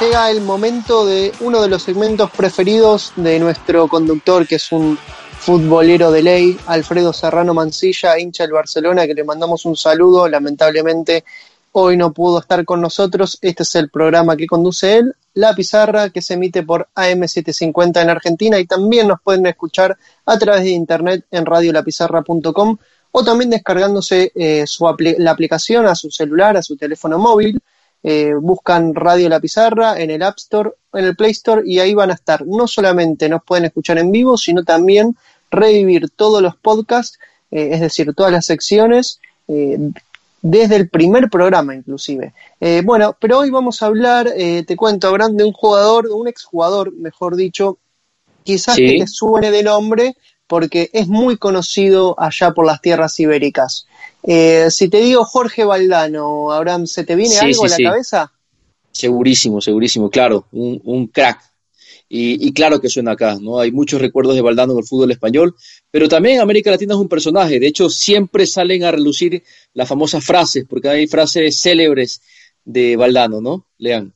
llega el momento de uno de los segmentos preferidos de nuestro conductor, que es un futbolero de ley, Alfredo Serrano Mancilla, hincha del Barcelona, que le mandamos un saludo. Lamentablemente hoy no pudo estar con nosotros. Este es el programa que conduce él, La Pizarra, que se emite por AM750 en Argentina y también nos pueden escuchar a través de internet en radiolapizarra.com o también descargándose eh, la aplicación a su celular, a su teléfono móvil eh, buscan Radio La Pizarra en el App Store, en el Play Store y ahí van a estar. No solamente nos pueden escuchar en vivo, sino también revivir todos los podcasts, eh, es decir, todas las secciones, eh, desde el primer programa inclusive. bueno, pero hoy vamos a hablar, te cuento, Abraham, de un jugador, de un exjugador, mejor dicho, quizás que te suene de nombre, porque es muy conocido allá por las tierras ibéricas. Eh, si te digo Jorge Valdano, Abraham, ¿se te viene algo a la cabeza? Segurísimo, segurísimo, claro, un, crack. Y, claro que suena acá, ¿no? Hay muchos recuerdos de Valdano en el fútbol español, pero también América Latina es un personaje. De hecho, siempre salen a relucir las famosas frases, porque hay frases célebres de Valdano, ¿no? Lean.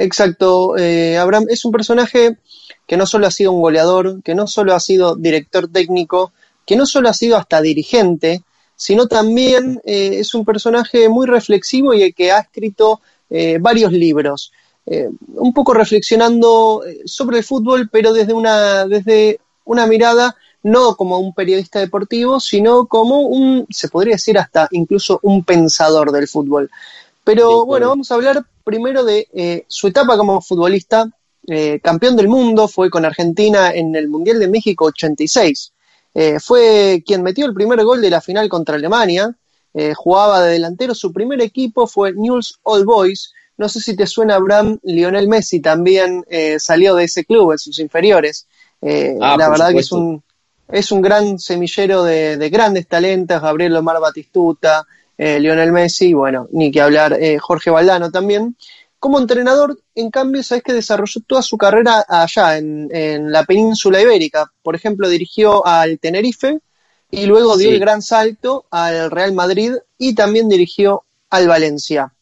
Exacto, eh, Abraham es un personaje que no solo ha sido un goleador, que no solo ha sido director técnico, que no solo ha sido hasta dirigente, sino también eh, es un personaje muy reflexivo y que ha escrito eh, varios libros, eh, un poco reflexionando sobre el fútbol, pero desde una, desde una mirada no como un periodista deportivo, sino como un, se podría decir hasta incluso un pensador del fútbol. Pero bueno, vamos a hablar primero de su etapa como futbolista, eh, campeón del mundo, fue con Argentina en el Mundial de México 86. Eh, fue quien metió el primer gol de la final contra Alemania. Eh, jugaba de delantero. Su primer equipo fue Newell's Old Boys. No sé si te suena, Abraham, Lionel Messi también salió de ese club en sus inferiores. Ah, la verdad que es un, es un gran semillero de, de grandes talentos. Gabriel Omar Batistuta, Lionel Messi, bueno, ni que hablar, Jorge Valdano también. Como entrenador, en cambio, sabes que desarrolló toda su carrera allá, en, la península ibérica. Por ejemplo, dirigió al Tenerife y luego dio el gran salto al Real Madrid y también dirigió al Valencia.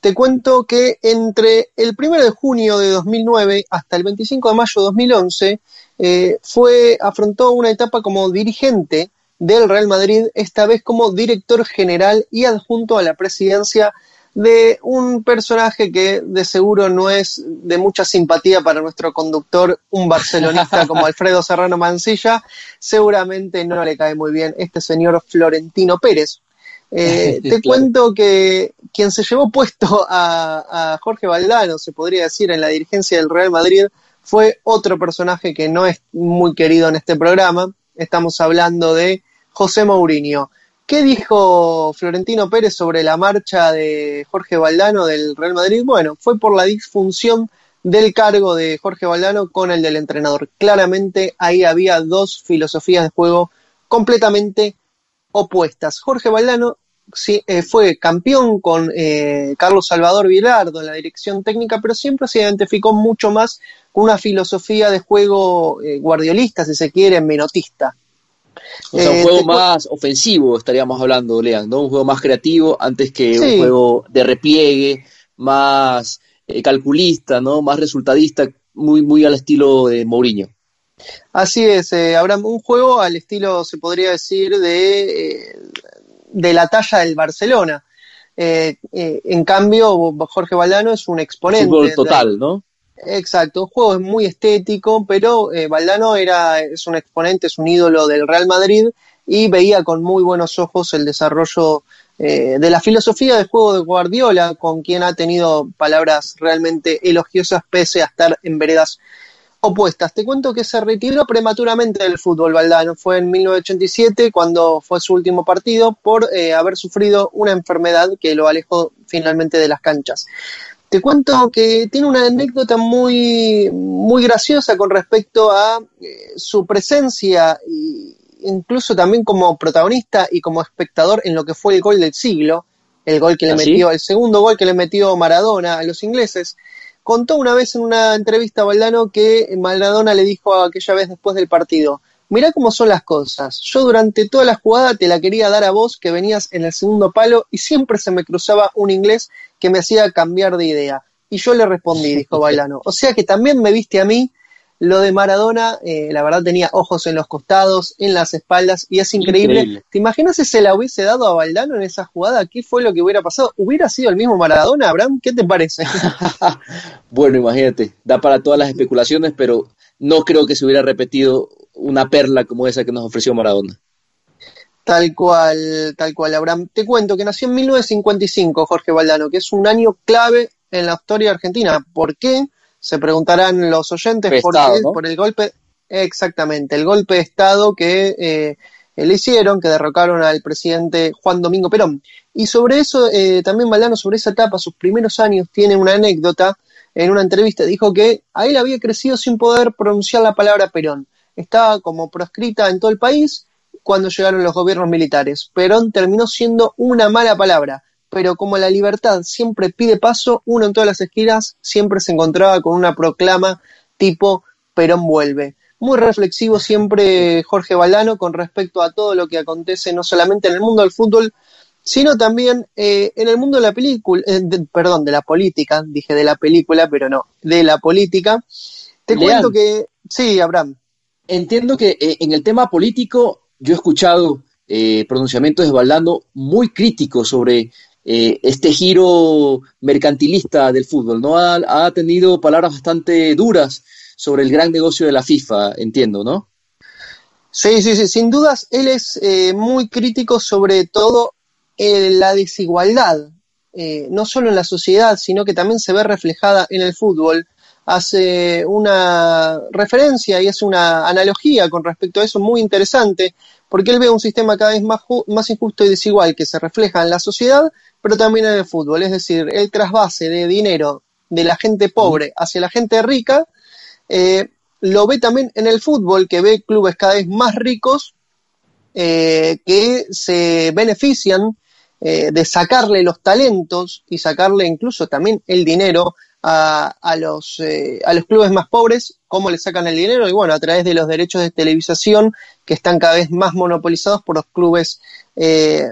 Te cuento que entre el 1 de junio de 2009 hasta el 25 de mayo de 2011 eh, fue, afrontó una etapa como dirigente del Real Madrid, esta vez como director general y adjunto a la presidencia de un personaje que de seguro no es de mucha simpatía para nuestro conductor, un barcelonista como Alfredo Serrano Mancilla, seguramente no le cae muy bien este señor Florentino Pérez. Eh, te cuento que quien se llevó puesto a, a Jorge Valdano, se podría decir, en la dirigencia del Real Madrid, fue otro personaje que no es muy querido en este programa. Estamos hablando de José Mourinho. ¿Qué dijo Florentino Pérez sobre la marcha de Jorge Valdano del Real Madrid? Bueno, fue por la disfunción del cargo de Jorge Valdano con el del entrenador. Claramente ahí había dos filosofías de juego completamente opuestas. Jorge Valdano eh, fue campeón con eh, Carlos Salvador Vilardo en la dirección técnica, pero siempre se identificó mucho más con una filosofía de juego eh, guardiolista, si se quiere, menotista. O sea, un juego más ofensivo estaríamos hablando, Lean, ¿no? Un juego más creativo antes que un juego de repliegue, más calculista, ¿no? Más resultadista, muy, muy al estilo de Mourinho. Así es, eh, un juego al estilo, se podría decir, de, eh, de la talla del Barcelona. en cambio, Jorge Valdano es un exponente. Fútbol total, ¿no? Exacto, un juego es muy estético, pero eh, Valdano era, es un exponente, es un ídolo del Real Madrid y veía con muy buenos ojos el desarrollo eh, de la filosofía de juego de Guardiola, con quien ha tenido palabras realmente elogiosas pese a estar en veredas opuestas. Te cuento que se retiró prematuramente del fútbol Valdano. Fue en 1987 cuando fue su último partido por eh, haber sufrido una enfermedad que lo alejó finalmente de las canchas. Te cuento que tiene una anécdota muy, muy graciosa con respecto a eh, su presencia, e incluso también como protagonista y como espectador en lo que fue el gol del siglo, el gol que le ¿Ah, metió, el segundo gol que le metió Maradona a los ingleses. Contó una vez en una entrevista a Valdano que Maradona le dijo aquella vez después del partido, mirá cómo son las cosas. Yo durante toda la jugada te la quería dar a vos que venías en el segundo palo y siempre se me cruzaba un inglés que me hacía cambiar de idea. y yo le respondí, dijo Bailano. O sea que también me viste a mí. Lo de Maradona, eh, la verdad tenía ojos en los costados, en las espaldas, y es increíble. ¿Te imaginas si se la hubiese dado a Valdano en esa jugada? ¿Qué fue lo que hubiera pasado? ¿Hubiera sido el mismo Maradona, Abraham? ¿Qué te parece? bueno, imagínate, da para todas las especulaciones, pero no creo que se hubiera repetido una perla como esa que nos ofreció Maradona. Tal cual, tal cual, Abraham. Te cuento que nació en 1955 Jorge Valdano, que es un año clave en la historia argentina. ¿Por qué? Se preguntarán los oyentes por qué, por el golpe, exactamente, el golpe de Estado que eh, le hicieron, que derrocaron al presidente Juan Domingo Perón. Y sobre eso, eh, también Valdano, sobre esa etapa, sus primeros años, tiene una anécdota. En una entrevista dijo que a él había crecido sin poder pronunciar la palabra Perón. Estaba como proscrita en todo el país cuando llegaron los gobiernos militares. Perón terminó siendo una mala palabra pero como la libertad siempre pide paso, uno en todas las esquinas siempre se encontraba con una proclama tipo Perón vuelve. Muy reflexivo siempre Jorge Balano con respecto a todo lo que acontece no solamente en el mundo del fútbol, sino también eh, en el mundo de la película, eh, perdón, de la política, dije de la película, pero no, de la política. Te cuento que, sí, Abraham. Entiendo que eh, en el tema político yo he escuchado pronunciamientos de Valdano muy críticos sobre eh, este giro mercantilista del fútbol, ¿no? Ha, tenido palabras bastante duras sobre el gran negocio de la FIFA, entiendo, ¿no? Sí, sí, sí, sin dudas, él es eh, muy crítico sobre todo eh, la desigualdad, no solo en la sociedad, sino que también se ve reflejada en el fútbol. Hace una referencia y hace una analogía con respecto a eso muy interesante, porque él ve un sistema cada vez más, más injusto y desigual que se refleja en la sociedad, pero también en el fútbol. Es decir, el trasvase de dinero de la gente pobre hacia la gente rica, eh, lo ve también en el fútbol, que ve clubes cada vez más ricos eh, que se benefician eh, de sacarle los talentos y sacarle incluso también el dinero a, a los, a los clubes más pobres, cómo le sacan el dinero y bueno, a través de los derechos de televisación que están cada vez más monopolizados por los clubes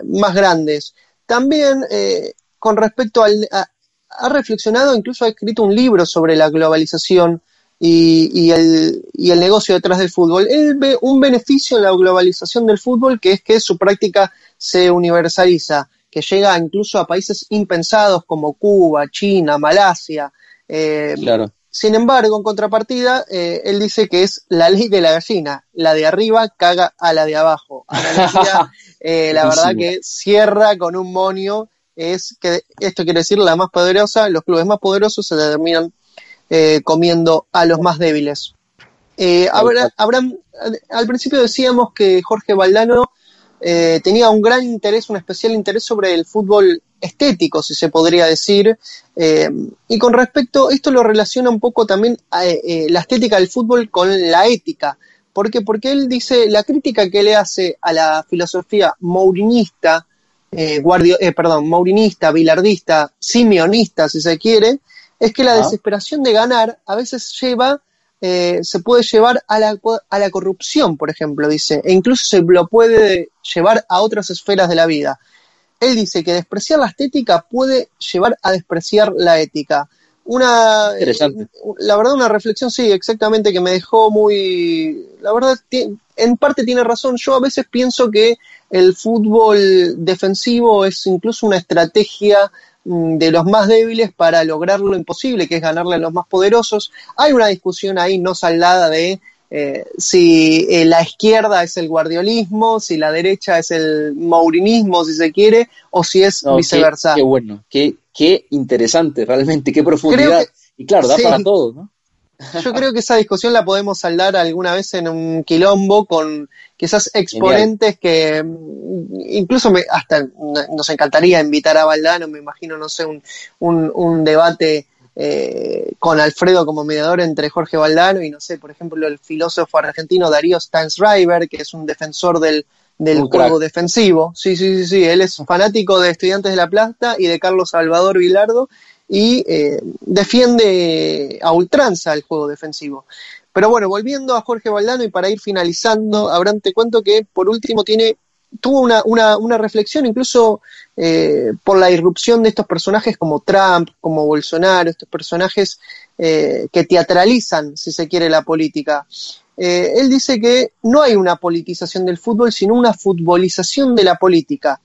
más grandes. También eh, con respecto al... ha reflexionado, incluso ha escrito un libro sobre la globalización y, el, y, el, negocio detrás del fútbol. Él ve un beneficio en la globalización del fútbol, que es que su práctica se universaliza, que llega incluso a países impensados como Cuba, China, Malasia. Eh, claro. Sin embargo, en contrapartida, eh, él dice que es la ley de la gallina. La de arriba caga a la de abajo. Eh, la verdad que cierra con un monio. Es que esto quiere decir la más poderosa. Los clubes más poderosos se terminan eh, comiendo a los más débiles. Abraham, al principio decíamos que Jorge Valdano tenía un gran interés, un especial interés sobre el fútbol estético, si se podría decir. Eh, y con respecto, esto lo relaciona un poco también a, eh, la estética del fútbol con la ética. ¿Por qué? Porque él dice, la crítica que le hace a la filosofía mourinista, eh, guardio, perdón, mourinista, bilardista, simionista, si se quiere, es que la desesperación de ganar a veces lleva, se puede llevar a la, a la corrupción, por ejemplo, dice, e incluso se lo puede llevar a otras esferas de la vida. Él dice que despreciar la estética puede llevar a despreciar la ética. Una, Interesante. la verdad, una reflexión, sí, exactamente, que me dejó muy, la verdad, en parte tiene razón. Yo a veces pienso que el fútbol defensivo es incluso una estrategia de los más débiles para lograr lo imposible, que es ganarle a los más poderosos. Hay una discusión ahí no saldada de eh, si eh, la izquierda es el guardiolismo, si la derecha es el maurinismo, si se quiere, o si es viceversa. Qué, bueno, qué, qué interesante, realmente, qué profundidad. y claro, da para todo, ¿no? Yo creo que esa discusión la podemos saldar alguna vez en un quilombo con quizás exponentes que mm, incluso me, hasta nos encantaría invitar a Valdano, me imagino, no sé, un, un, un debate eh, con Alfredo como mediador entre Jorge Valdano y, no sé, por ejemplo, el filósofo argentino Darío Stansriver, que es un defensor del, del juego defensivo. Sí, sí, sí, sí, él es fanático de Estudiantes de La Plata y de Carlos Salvador Vilardo y eh, defiende a ultranza el juego defensivo. Pero bueno, volviendo a Jorge Valdano y para ir finalizando, Abraham, te cuento que por último tiene tuvo una, una, una reflexión incluso eh, por la irrupción de estos personajes como Trump, como Bolsonaro, estos personajes eh, que teatralizan, si se quiere, la política. Eh, él dice que no hay una politización del fútbol, sino una futbolización de la política.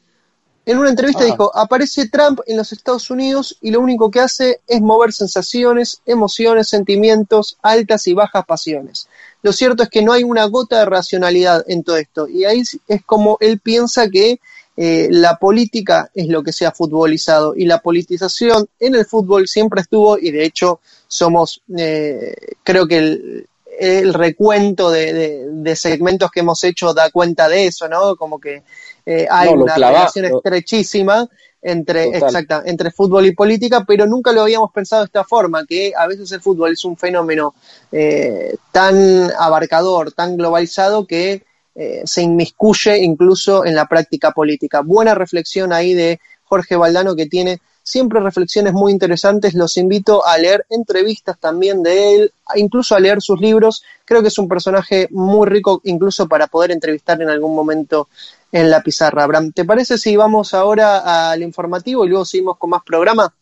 En una entrevista Ah. dijo, aparece Trump en los Estados Unidos y lo único que hace es mover sensaciones, emociones, sentimientos, altas y bajas pasiones. Lo cierto es que no hay una gota de racionalidad en todo esto. Y ahí es como él piensa que eh, la política es lo que se ha futbolizado y la politización en el fútbol siempre estuvo y de hecho somos, eh, creo que el, el recuento de, de- de segmentos que hemos hecho da cuenta de eso, ¿no? Como que eh, hay No, una clava- relación lo- estrechísima entre, exacta, entre fútbol y política, pero nunca lo habíamos pensado de esta forma, que a veces el fútbol es un fenómeno eh, tan abarcador, tan globalizado que eh, se inmiscuye incluso en la práctica política. Buena reflexión ahí de Jorge Valdano que tiene siempre reflexiones muy interesantes. Los invito a leer entrevistas también de él, incluso a leer sus libros. Creo que es un personaje muy rico incluso para poder entrevistar en algún momento en la pizarra. Abraham, ¿te parece si vamos ahora al informativo y luego seguimos con más programa?